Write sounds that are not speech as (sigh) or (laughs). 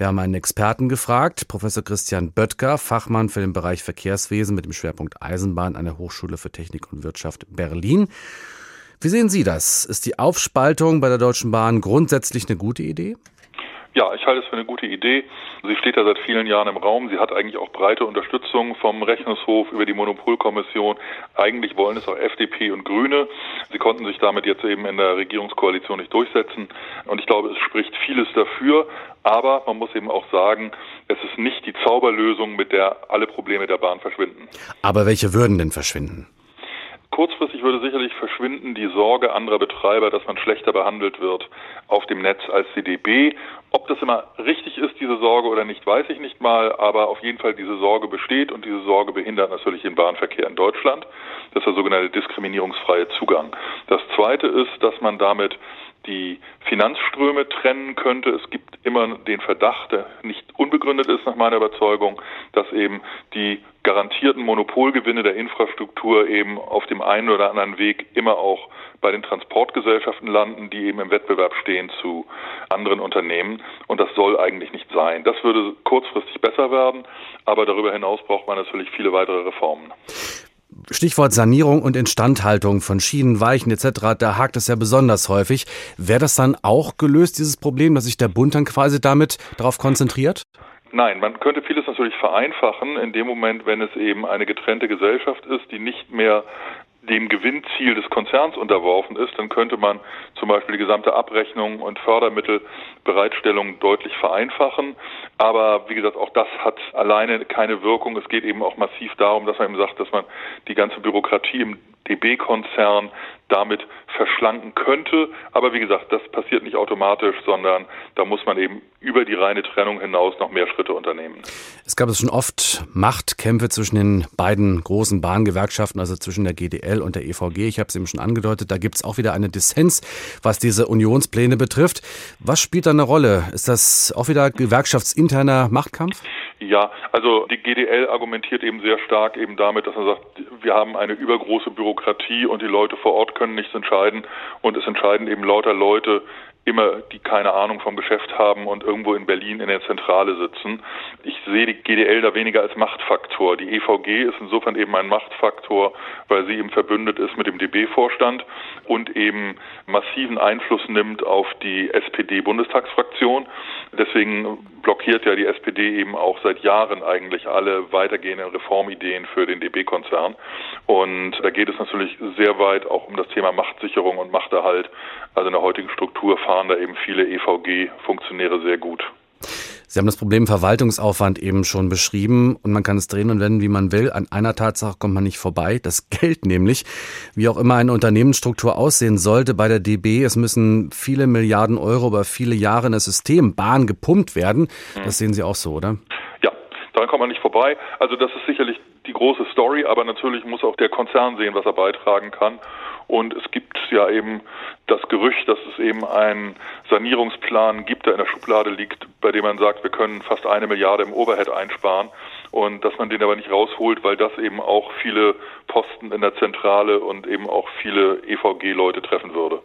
Wir haben einen Experten gefragt, Professor Christian Böttger, Fachmann für den Bereich Verkehrswesen mit dem Schwerpunkt Eisenbahn an der Hochschule für Technik und Wirtschaft Berlin. Wie sehen Sie das? Ist die Aufspaltung bei der Deutschen Bahn grundsätzlich eine gute Idee? Ja, ich halte es für eine gute Idee. Sie steht ja seit vielen Jahren im Raum. Sie hat eigentlich auch breite Unterstützung vom Rechnungshof über die Monopolkommission. Eigentlich wollen es auch FDP und Grüne. Sie konnten sich damit jetzt eben in der Regierungskoalition nicht durchsetzen. Und ich glaube, es spricht vieles dafür. Aber man muss eben auch sagen, es ist nicht die Zauberlösung, mit der alle Probleme der Bahn verschwinden. Aber welche würden denn verschwinden? Kurzfristig würde sicherlich verschwinden die Sorge anderer Betreiber, dass man schlechter behandelt wird auf dem Netz als die DB. Ob das immer richtig ist, diese Sorge oder nicht, weiß ich nicht mal, aber auf jeden Fall diese Sorge besteht und diese Sorge behindert natürlich den Bahnverkehr in Deutschland. Das ist der sogenannte diskriminierungsfreie Zugang. Das zweite ist, dass man damit die Finanzströme trennen könnte. Es gibt immer den Verdacht, der nicht unbegründet ist nach meiner Überzeugung, dass eben die garantierten Monopolgewinne der Infrastruktur eben auf dem einen oder anderen Weg immer auch bei den Transportgesellschaften landen, die eben im Wettbewerb stehen zu anderen Unternehmen. Und das soll eigentlich nicht sein. Das würde kurzfristig besser werden, aber darüber hinaus braucht man natürlich viele weitere Reformen. Stichwort Sanierung und Instandhaltung von Schienen, Weichen etc., da hakt es ja besonders häufig. Wäre das dann auch gelöst, dieses Problem, dass sich der Bund dann quasi damit darauf konzentriert? Nein, man könnte vieles natürlich vereinfachen in dem Moment, wenn es eben eine getrennte Gesellschaft ist, die nicht mehr dem Gewinnziel des Konzerns unterworfen ist, dann könnte man zum Beispiel die gesamte Abrechnung und Fördermittelbereitstellung deutlich vereinfachen. Aber wie gesagt, auch das hat alleine keine Wirkung. Es geht eben auch massiv darum, dass man eben sagt, dass man die ganze Bürokratie im DB-Konzern damit verschlanken könnte. Aber wie gesagt, das passiert nicht automatisch, sondern da muss man eben über die reine Trennung hinaus noch mehr Schritte unternehmen. Es gab es schon oft Machtkämpfe zwischen den beiden großen Bahngewerkschaften, also zwischen der GDL und der EVG. Ich habe es eben schon angedeutet, da gibt es auch wieder eine Dissens, was diese Unionspläne betrifft. Was spielt da eine Rolle? Ist das auch wieder gewerkschaftsinterner Machtkampf? Ja, also die GDL argumentiert eben sehr stark eben damit, dass man sagt, wir haben eine übergroße Bürokratie und die Leute vor Ort können nichts entscheiden und es entscheiden eben lauter Leute immer, die keine Ahnung vom Geschäft haben und irgendwo in Berlin in der Zentrale sitzen. Ich sehe die GDL da weniger als Machtfaktor. Die EVG ist insofern eben ein Machtfaktor, weil sie eben verbündet ist mit dem DB-Vorstand und eben massiven Einfluss nimmt auf die SPD-Bundestagsfraktion. Deswegen blockiert ja die SPD eben auch seit Jahren eigentlich alle weitergehenden Reformideen für den DB-Konzern. Und da geht es natürlich sehr weit auch um das Thema Machtsicherung und Machterhalt. Also in der heutigen Struktur da eben viele EVG-Funktionäre sehr gut. Sie haben das Problem Verwaltungsaufwand eben schon beschrieben und man kann es drehen und wenden, wie man will. An einer Tatsache kommt man nicht vorbei, das (laughs) Geld nämlich. Wie auch immer eine Unternehmensstruktur aussehen sollte bei der DB, es müssen viele Milliarden Euro über viele Jahre in das System Bahn gepumpt werden. Das sehen Sie auch so, oder? Ja, daran kommt man nicht vorbei. Also das ist sicherlich die große Story, aber natürlich muss auch der Konzern sehen, was er beitragen kann. Und es gibt ja eben das Gerücht, dass es eben einen Sanierungsplan gibt, der in der Schublade liegt, bei dem man sagt, wir können fast eine Milliarde im Overhead einsparen und dass man den aber nicht rausholt, weil das eben auch viele Posten in der Zentrale und eben auch viele EVG-Leute treffen würde.